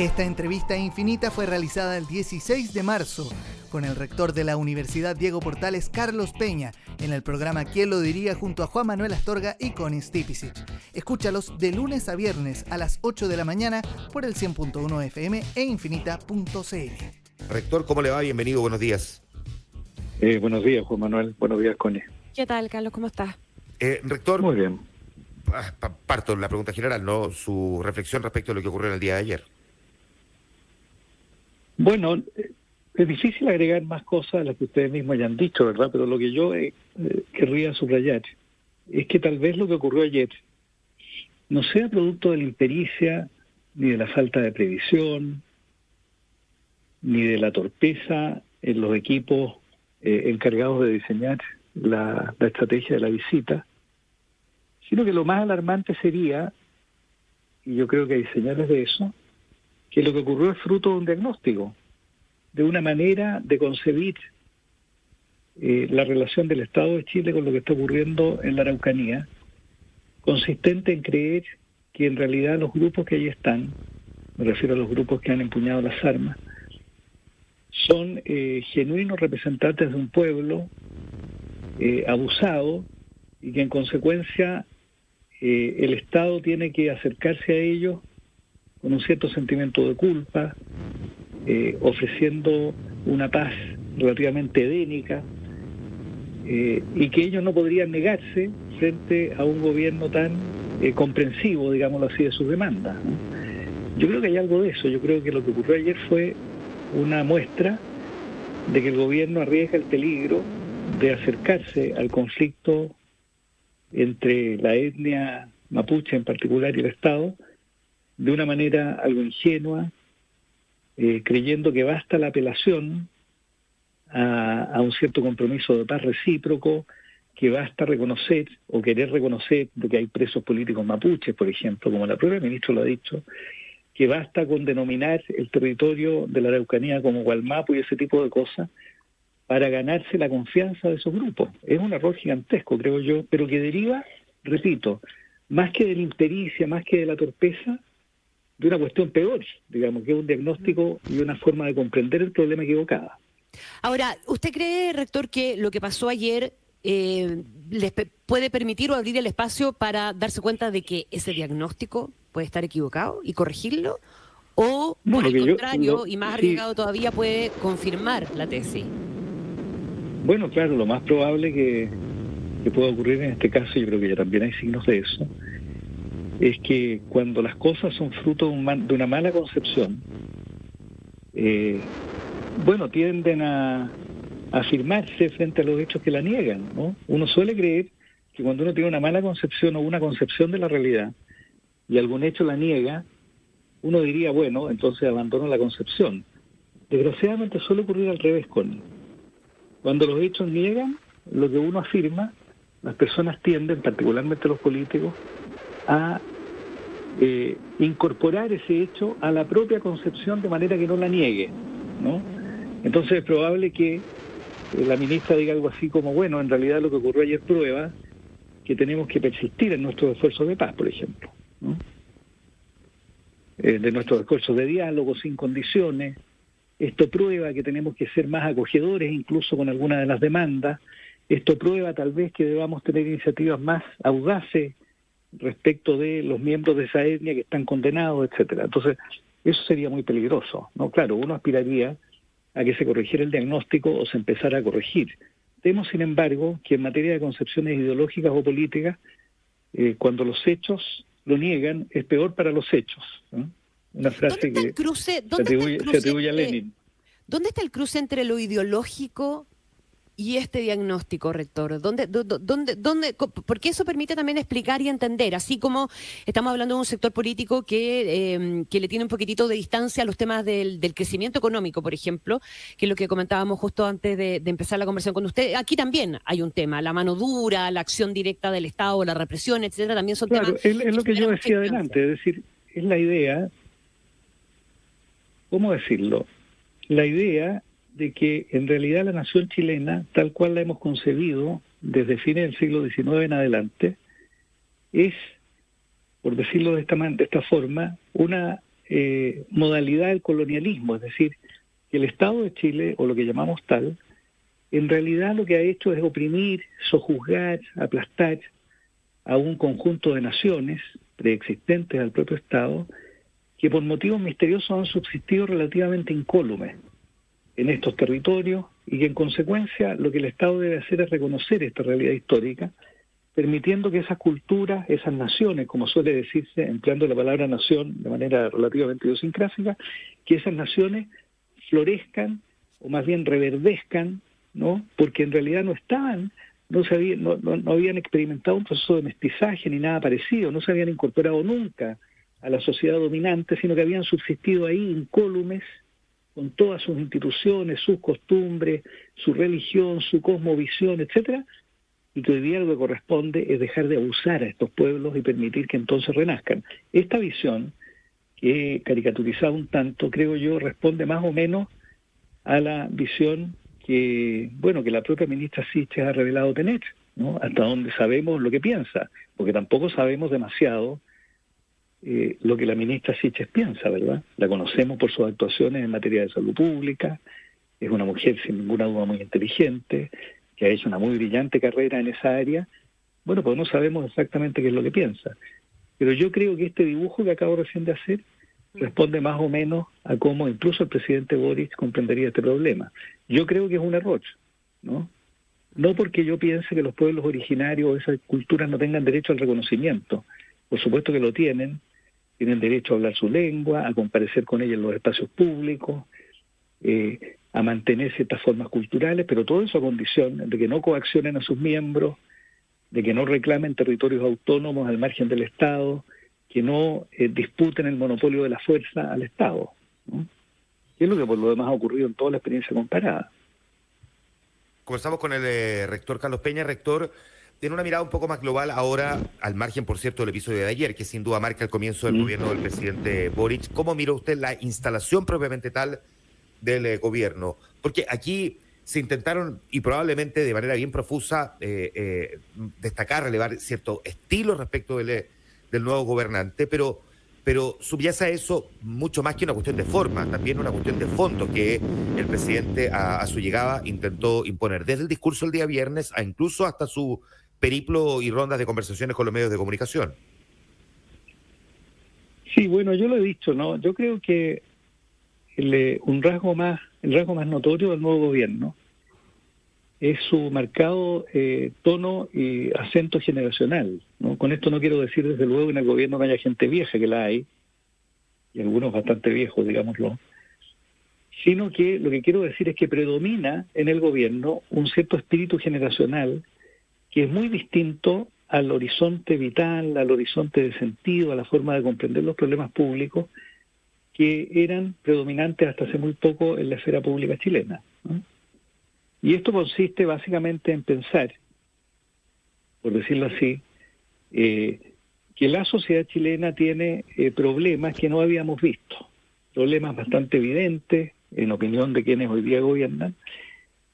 Esta entrevista infinita fue realizada el 16 de marzo con el rector de la Universidad Diego Portales, Carlos Peña, en el programa ¿Quién lo diría? junto a Juan Manuel Astorga y Connie Stipicic. Escúchalos de lunes a viernes a las 8 de la mañana por el 100.1 FM e infinita.cl. Rector, ¿cómo le va? Bienvenido, buenos días. Eh, buenos días, Juan Manuel. Buenos días, Connie. ¿Qué tal, Carlos? ¿Cómo estás? Eh, rector. Muy bien. Parto la pregunta general, ¿no? Su reflexión respecto a lo que ocurrió en el día de ayer. Bueno, es difícil agregar más cosas a las que ustedes mismos hayan dicho, ¿verdad? Pero lo que yo eh, eh, querría subrayar es que tal vez lo que ocurrió ayer no sea producto de la impericia, ni de la falta de previsión, ni de la torpeza en los equipos eh, encargados de diseñar la, la estrategia de la visita, sino que lo más alarmante sería, y yo creo que hay señales de eso, que lo que ocurrió es fruto de un diagnóstico, de una manera de concebir eh, la relación del Estado de Chile con lo que está ocurriendo en la Araucanía, consistente en creer que en realidad los grupos que ahí están, me refiero a los grupos que han empuñado las armas, son eh, genuinos representantes de un pueblo eh, abusado y que en consecuencia el Estado tiene que acercarse a ellos con un cierto sentimiento de culpa, eh, ofreciendo una paz relativamente edénica, eh, y que ellos no podrían negarse frente a un gobierno tan eh, comprensivo, digámoslo así, de sus demandas. Yo creo que hay algo de eso, yo creo que lo que ocurrió ayer fue una muestra de que el gobierno arriesga el peligro de acercarse al conflicto entre la etnia mapuche en particular y el Estado, de una manera algo ingenua, eh, creyendo que basta la apelación a, un cierto compromiso de paz recíproco, que basta reconocer o querer reconocer de que hay presos políticos mapuches, por ejemplo, como la propia ministra lo ha dicho, que basta con denominar el territorio de la Araucanía como Gualmapu y ese tipo de cosas para ganarse la confianza de esos grupos. Es un error gigantesco, creo yo, pero que deriva, repito, más que de la impericia, más que de la torpeza, de una cuestión peor, digamos, que es un diagnóstico y una forma de comprender el problema equivocada. Ahora, ¿usted cree, rector, que lo que pasó ayer eh, les puede permitir o abrir el espacio para darse cuenta de que ese diagnóstico puede estar equivocado y corregirlo? ¿O, por el contrario, y más arriesgado todavía, puede confirmar la tesis? Bueno, claro, lo más probable que, que pueda ocurrir en este caso, yo creo que ya también hay signos de eso, es que cuando las cosas son fruto de, una mala concepción, eh, bueno, tienden a, afirmarse frente a los hechos que la niegan. ¿no? Uno suele creer que cuando uno tiene una mala concepción o una concepción de la realidad y algún hecho la niega, uno diría, bueno, entonces abandono la concepción. Desgraciadamente suele ocurrir al revés con Cuando los hechos niegan lo que uno afirma, las personas tienden, particularmente los políticos, a eh, incorporar ese hecho a la propia concepción de manera que no la niegue, ¿no? Entonces es probable que eh, la ministra diga algo así como, bueno, en realidad lo que ocurrió ayer prueba que tenemos que persistir en nuestros esfuerzos de paz, por ejemplo, ¿no? Eh, de nuestros esfuerzos de diálogo sin condiciones. Esto prueba que tenemos que ser más acogedores incluso con algunas de las demandas. Esto prueba tal vez que debamos tener iniciativas más audaces respecto de los miembros de esa etnia que están condenados, etcétera. Entonces, eso sería muy peligroso, ¿no? Claro, uno aspiraría a que se corrigiera el diagnóstico o se empezara a corregir. Vemos, sin embargo, que en materia de concepciones ideológicas o políticas, eh, cuando los hechos lo niegan, es peor para los hechos. Una frase que se, atribuye, a Lenin. ¿Dónde está el cruce entre lo ideológico y este diagnóstico, rector? ¿Dónde, dónde, dónde, porque eso permite también explicar y entender, así como estamos hablando de un sector político que, em, que le tiene un poquitito de distancia a los temas del, crecimiento económico, por ejemplo, que es lo que comentábamos justo antes de, empezar la conversación con usted. Aquí también hay un tema, la mano dura, la acción directa del Estado, la represión, etcétera, también son claro, temas. Es, es lo que yo decía adelante, es decir, es la idea, ¿cómo decirlo? La idea de que en realidad la nación chilena, tal cual la hemos concebido desde fines del siglo XIX en adelante, es, por decirlo de esta, de esta forma, una eh, modalidad del colonialismo, es decir, que el Estado de Chile, o lo que llamamos tal, en realidad lo que ha hecho es oprimir, sojuzgar, aplastar a un conjunto de naciones preexistentes al propio Estado, que por motivos misteriosos han subsistido relativamente incólumes en estos territorios y que en consecuencia lo que el Estado debe hacer es reconocer esta realidad histórica, permitiendo que esas culturas, esas naciones, como suele decirse, empleando la palabra nación de manera relativamente idiosincrásica, que esas naciones florezcan o más bien reverdezcan, ¿no? Porque en realidad no estaban, no, se habían, no, no habían experimentado un proceso de mestizaje ni nada parecido, no se habían incorporado nunca a la sociedad dominante, sino que habían subsistido ahí incólumes, con todas sus instituciones, sus costumbres, su religión, su cosmovisión, etcétera, y que hoy lo que corresponde es dejar de abusar a estos pueblos y permitir que entonces renazcan. Esta visión, que he caricaturizado un tanto, creo yo, responde más o menos a la visión que, bueno, que la propia ministra Siches ha revelado tener, ¿no? Hasta donde sabemos lo que piensa, porque tampoco sabemos demasiado eh, lo que la ministra Siches piensa, ¿verdad? La conocemos por sus actuaciones en materia de salud pública, es una mujer sin ninguna duda muy inteligente, que ha hecho una muy brillante carrera en esa área. Bueno, pues no sabemos exactamente qué es lo que piensa. Pero yo creo que este dibujo que acabo recién de hacer responde más o menos a cómo incluso el presidente Boris comprendería este problema. Yo creo que es un error, ¿no? No porque yo piense que los pueblos originarios o esas culturas no tengan derecho al reconocimiento. Por supuesto que lo tienen, tienen derecho a hablar su lengua, a comparecer con ella en los espacios públicos, eh, a mantener ciertas formas culturales, pero todo eso a condición de que no coaccionen a sus miembros, de que no reclamen territorios autónomos al margen del Estado, que no eh, disputen el monopolio de la fuerza al Estado. ¿no? es lo que por lo demás ha ocurrido en toda la experiencia comparada. Comenzamos con el eh, rector Carlos Peña. Rector, tiene una mirada un poco más global ahora, al margen, por cierto, del episodio de ayer, que sin duda marca el comienzo del gobierno del presidente Boric. ¿Cómo mira usted la instalación propiamente tal del eh, gobierno? Porque aquí se intentaron, y probablemente de manera bien profusa, eh, eh, destacar, relevar cierto estilo respecto del, del nuevo gobernante, pero pero subyace a eso mucho más que una cuestión de forma, también una cuestión de fondo que el presidente a, a, su llegada intentó imponer, desde el discurso el día viernes a incluso hasta su periplo y rondas de conversaciones con los medios de comunicación. Sí, bueno, yo lo he dicho, ¿no? Yo creo que el, un rasgo más, el rasgo más notorio del nuevo gobierno es su marcado eh, tono y acento generacional. ¿no? Con esto no quiero decir desde luego que en el gobierno no haya gente vieja, que la hay, y algunos bastante viejos, digámoslo, sino que lo que quiero decir es que predomina en el gobierno un cierto espíritu generacional que es muy distinto al horizonte vital, al horizonte de sentido, a la forma de comprender los problemas públicos que eran predominantes hasta hace muy poco en la esfera pública chilena. Y esto consiste básicamente en pensar, por decirlo así, eh, que la sociedad chilena tiene eh, problemas que no habíamos visto, problemas bastante evidentes, en opinión de quienes hoy día gobiernan,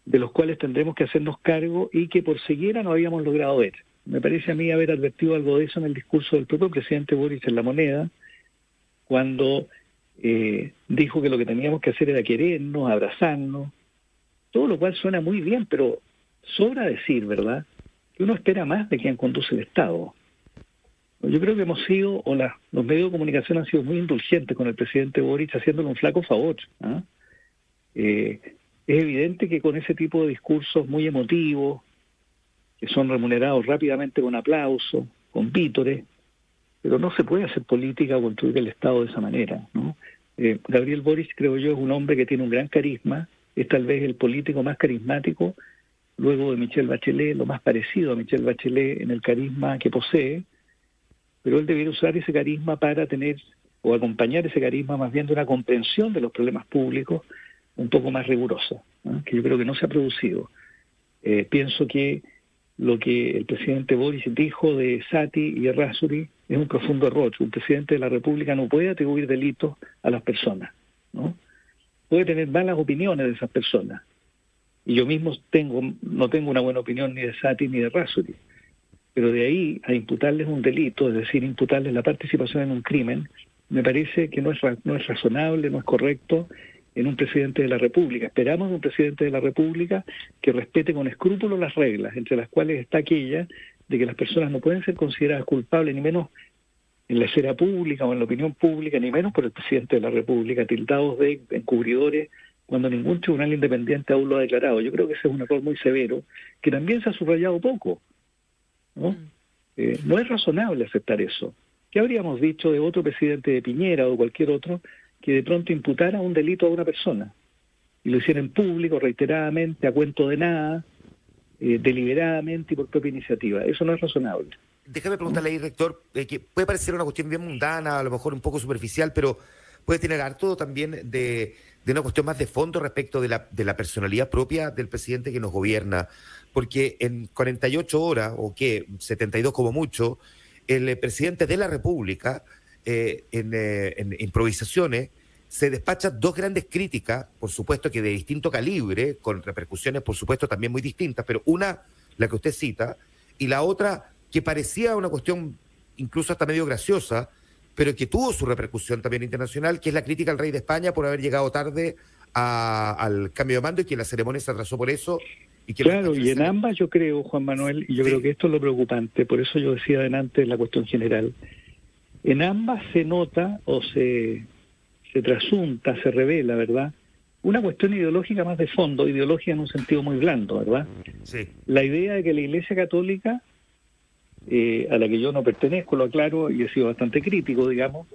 de los cuales tendremos que hacernos cargo y que por siguiera no habíamos logrado ver. Me parece a mí haber advertido algo de eso en el discurso del propio presidente Boris en la moneda, cuando eh, dijo que lo que teníamos que hacer era querernos, abrazarnos, todo lo cual suena muy bien, pero sobra decir, ¿verdad?, que uno espera más de quien conduce el Estado. Yo creo que hemos sido, o los medios de comunicación han sido muy indulgentes con el presidente Boris, haciéndole un flaco favor. ¿ah? Eh, es evidente que con ese tipo de discursos muy emotivos, que son remunerados rápidamente con aplauso, con vítores, pero no se puede hacer política o construir el Estado de esa manera. ¿no? Eh, Gabriel Boris, creo yo, es un hombre que tiene un gran carisma, es tal vez el político más carismático, luego de Michelle Bachelet, lo más parecido a Michelle Bachelet en el carisma que posee, pero él debería usar ese carisma para tener o acompañar ese carisma más bien de una comprensión de los problemas públicos un poco más rigurosa, que yo creo que no se ha producido. Eh, pienso que lo que el presidente Boris dijo de Sati y Errázuri es un profundo error. Un presidente de la República no puede atribuir delitos a las personas, ¿no? Puede tener malas opiniones de esas personas. Y yo mismo tengo, no tengo una buena opinión ni de Sati ni de Errázuri. Pero de ahí a imputarles un delito, es decir, imputarles la participación en un crimen, me parece que no es, no es razonable, no es correcto en un presidente de la República. Esperamos de un presidente de la República que respete con escrúpulo las reglas, entre las cuales está aquella de que las personas no pueden ser consideradas culpables, ni menos en la esfera pública o en la opinión pública, ni menos por el presidente de la República, tildados de encubridores cuando ningún tribunal independiente aún lo ha declarado. Yo creo que ese es un error muy severo, que también se ha subrayado poco. ¿no? Mm. Eh, no es razonable aceptar eso. ¿Qué habríamos dicho de otro presidente de Piñera o cualquier otro que de pronto imputara un delito a una persona y lo hiciera en público, reiteradamente, a cuento de nada, eh, deliberadamente y por propia iniciativa? Eso no es razonable. Déjame preguntarle ahí, rector, eh, que puede parecer una cuestión bien mundana, a lo mejor un poco superficial, pero puede tener harto también de, una cuestión más de fondo respecto de la, de la personalidad propia del presidente que nos gobierna. Porque en 48 horas, o qué, 72 como mucho, el presidente de la República, eh, en, improvisaciones, se despacha dos grandes críticas, por supuesto que de distinto calibre, con repercusiones, por supuesto, también muy distintas, pero una, la que usted cita, y la otra, que parecía una cuestión incluso hasta medio graciosa, pero que tuvo su repercusión también internacional, que es la crítica al rey de España por haber llegado tarde al cambio de mando y que la ceremonia se atrasó por eso. Y que claro, y en ambas yo creo, Juan Manuel, y yo creo que esto es lo preocupante, por eso yo decía adelante la cuestión general, en ambas se nota o se, se trasunta, se revela, ¿verdad? Una cuestión ideológica más de fondo, ideología en un sentido muy blando, ¿verdad? Sí. La idea de que la Iglesia Católica eh, a la que yo no pertenezco, lo aclaro, y he sido bastante crítico, digamos,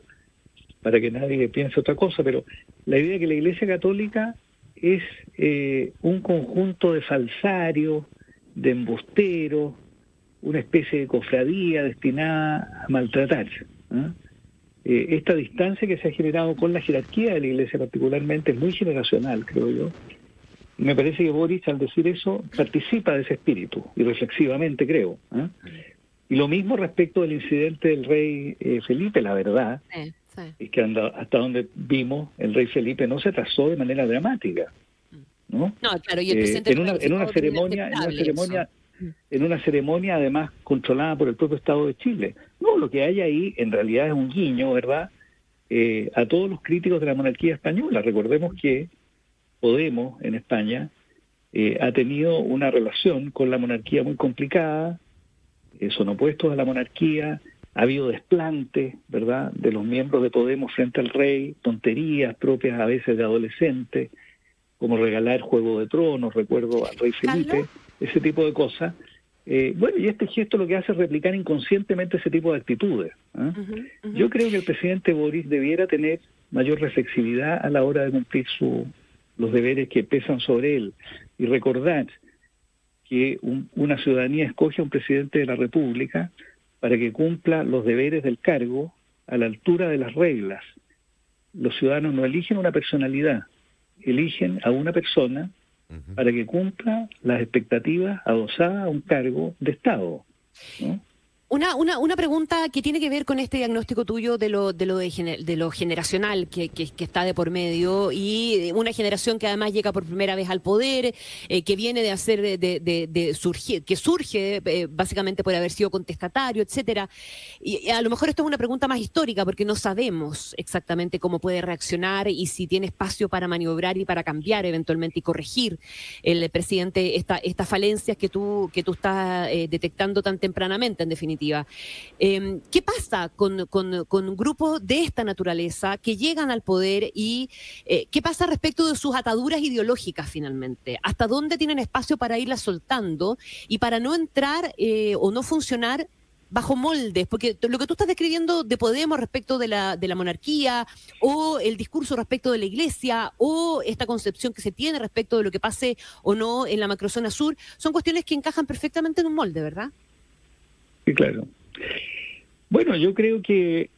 para que nadie piense otra cosa, pero la idea de que la Iglesia Católica es eh, un conjunto de falsarios, de embusteros, una especie de cofradía destinada a maltratar. Eh, esta distancia que se ha generado con la jerarquía de la Iglesia particularmente es muy generacional, creo yo. Me parece que Boris, al decir eso, participa de ese espíritu, y reflexivamente creo. Y lo mismo respecto del incidente del rey eh, Felipe, la verdad, es que hasta donde vimos, el rey Felipe no se trazó de manera dramática. ¿no? claro, y el eh, en, una, en una ceremonia, en una ceremonia, en una ceremonia además controlada por el propio Estado de Chile. No, lo que hay ahí en realidad es un guiño, ¿verdad? Eh, a todos los críticos de la monarquía española. Recordemos que Podemos en España ha tenido una relación con la monarquía muy complicada, eh, son opuestos a la monarquía, ha habido desplante, ¿verdad?, de los miembros de Podemos frente al rey, tonterías propias a veces de adolescentes, como regalar Juego de Tronos, recuerdo al rey Felipe, ese tipo de cosas. Eh, bueno, y este gesto lo que hace es replicar inconscientemente ese tipo de actitudes. ¿ah? Yo creo que el presidente Boris debiera tener mayor reflexividad a la hora de cumplir su, los deberes que pesan sobre él y recordar que una ciudadanía escoge a un presidente de la República para que cumpla los deberes del cargo a la altura de las reglas. Los ciudadanos no eligen una personalidad, eligen a una persona para que cumpla las expectativas adosadas a un cargo de Estado. ¿no? Una, una, una, pregunta que tiene que ver con este diagnóstico tuyo de lo, de lo, de, lo generacional que, que, está de por medio y una generación que además llega por primera vez al poder, eh, que viene de hacer, de, de, surgir, que surge eh, básicamente por haber sido contestatario, etcétera. Y, a lo mejor esto es una pregunta más histórica porque no sabemos exactamente cómo puede reaccionar y si tiene espacio para maniobrar y para cambiar eventualmente y corregir el presidente esta, estas falencias que tú, que tú estás eh, detectando tan tempranamente, en definitiva. Em, ¿Qué pasa con, grupos de esta naturaleza que llegan al poder y eh, qué pasa respecto de sus ataduras ideológicas finalmente? ¿Hasta dónde tienen espacio para irlas soltando y para no entrar eh, o no funcionar bajo moldes, porque lo que tú estás describiendo de Podemos respecto de la, de la monarquía, o el discurso respecto de la iglesia, o esta concepción que se tiene respecto de lo que pase o no en la macrozona sur, son cuestiones que encajan perfectamente en un molde, ¿verdad? Claro. Bueno, yo creo que,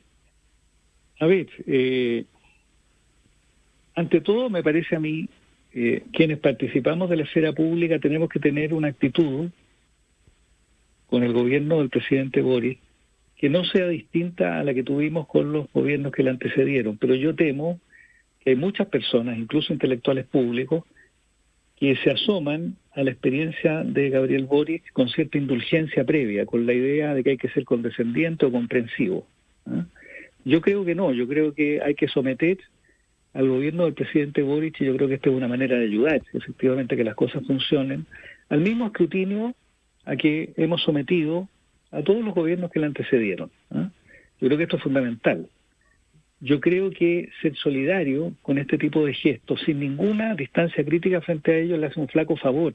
a ver, eh, ante todo me parece a mí, eh, quienes participamos de la esfera pública tenemos que tener una actitud con el gobierno del presidente Boris que no sea distinta a la que tuvimos con los gobiernos que le antecedieron. Pero yo temo que hay muchas personas, incluso intelectuales públicos, que se asoman a la experiencia de Gabriel Boric con cierta indulgencia previa, con la idea de que hay que ser condescendiente o comprensivo. ¿ah? Yo creo que no, yo creo que hay que someter al gobierno del presidente Boric y yo creo que esta es una manera de ayudar efectivamente que las cosas funcionen, al mismo escrutinio a que hemos sometido a todos los gobiernos que le antecedieron. ¿ah? Yo creo que esto es fundamental. Yo creo que ser solidario con este tipo de gestos, sin ninguna distancia crítica frente a ellos, le hace un flaco favor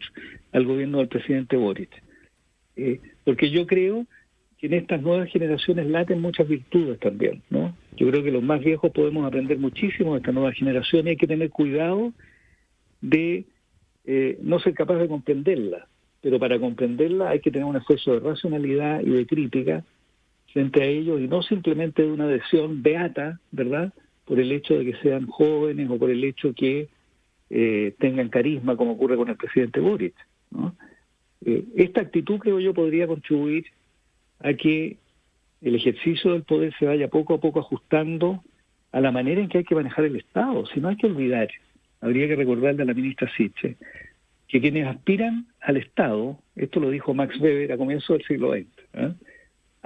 al gobierno del presidente Boric. Eh, porque yo creo que en estas nuevas generaciones laten muchas virtudes también, ¿no? Yo creo que los más viejos podemos aprender muchísimo de esta nueva generación y hay que tener cuidado de eh, no ser capaz de comprenderla, pero para comprenderla hay que tener un esfuerzo de racionalidad y de crítica frente a ellos y no simplemente de una adhesión beata, ¿verdad? Por el hecho de que sean jóvenes o por el hecho que eh, tengan carisma, como ocurre con el presidente Boric. Eh, esta actitud, creo yo, podría contribuir a que el ejercicio del poder se vaya poco a poco ajustando a la manera en que hay que manejar el Estado. Si no hay que olvidar, habría que recordarle a la ministra Siche, que quienes aspiran al Estado, esto lo dijo Max Weber a comienzos del siglo XX, ¿eh?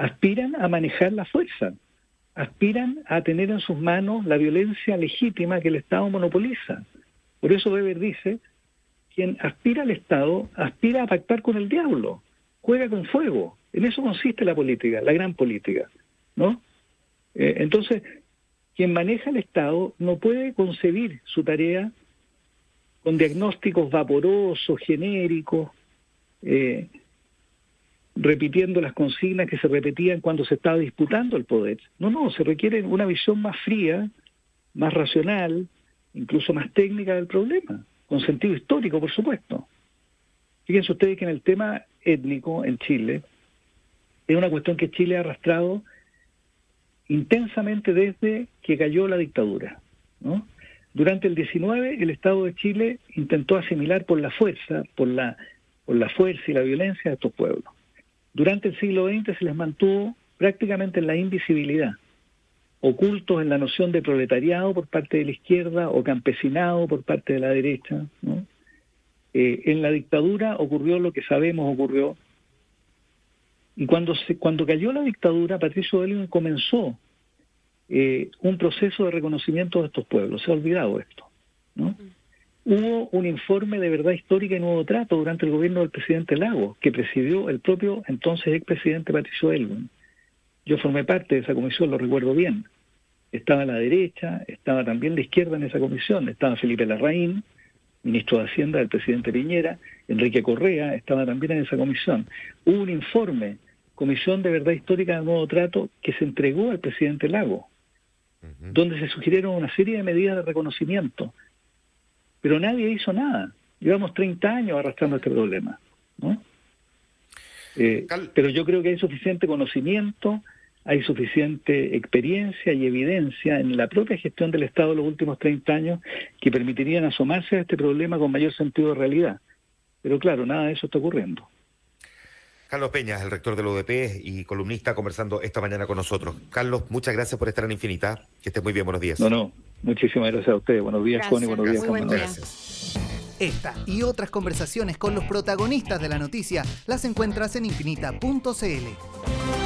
Aspiran a manejar la fuerza, aspiran a tener en sus manos la violencia legítima que el Estado monopoliza. Por eso Weber dice, quien aspira al Estado aspira a pactar con el diablo, juega con fuego. En eso consiste la política, la gran política, ¿no? Eh, entonces, quien maneja el Estado no puede concebir su tarea con diagnósticos vaporosos, genéricos, eh, repitiendo las consignas que se repetían cuando se estaba disputando el poder. No, no, se requiere una visión más fría, más racional, incluso más técnica del problema, con sentido histórico, por supuesto. Fíjense ustedes que en el tema étnico en Chile, es una cuestión que Chile ha arrastrado intensamente desde que cayó la dictadura. Durante el 19 el Estado de Chile intentó asimilar por la fuerza, por la, por la fuerza y la violencia a estos pueblos. Durante el siglo XX se les mantuvo prácticamente en la invisibilidad, ocultos en la noción de proletariado por parte de la izquierda o campesinado por parte de la derecha. Eh, en la dictadura ocurrió lo que sabemos ocurrió, y cuando, se, cuando cayó la dictadura, Patricio Elwin comenzó eh, un proceso de reconocimiento de estos pueblos. Se ha olvidado esto. ¿no? Hubo un informe de verdad histórica y nuevo trato durante el gobierno del presidente Lago, que presidió el propio entonces expresidente Patricio Elwin. Yo formé parte de esa comisión, lo recuerdo bien. Estaba la derecha, estaba también la izquierda en esa comisión, estaba Felipe Larraín, ministro de Hacienda del presidente Piñera, Enrique Correa estaba también en esa comisión. Hubo un informe, Comisión de Verdad Histórica de Nuevo Trato, que se entregó al presidente Lago, donde se sugirieron una serie de medidas de reconocimiento, pero nadie hizo nada. Llevamos 30 años arrastrando este problema. ¿no? Eh, pero yo creo que hay suficiente conocimiento, hay suficiente experiencia y evidencia en la propia gestión del Estado en los últimos 30 años que permitirían asomarse a este problema con mayor sentido de realidad. Pero claro, nada de eso está ocurriendo. Carlos Peña, el rector del UDP y columnista, conversando esta mañana con nosotros. Carlos, muchas gracias por estar en Infinita. Que estés muy bien, buenos días. No, no, muchísimas gracias a ustedes. Buenos días, Juan, y buenos días, Juan. Gracias. Esta y otras conversaciones con los protagonistas de la noticia las encuentras en infinita.cl.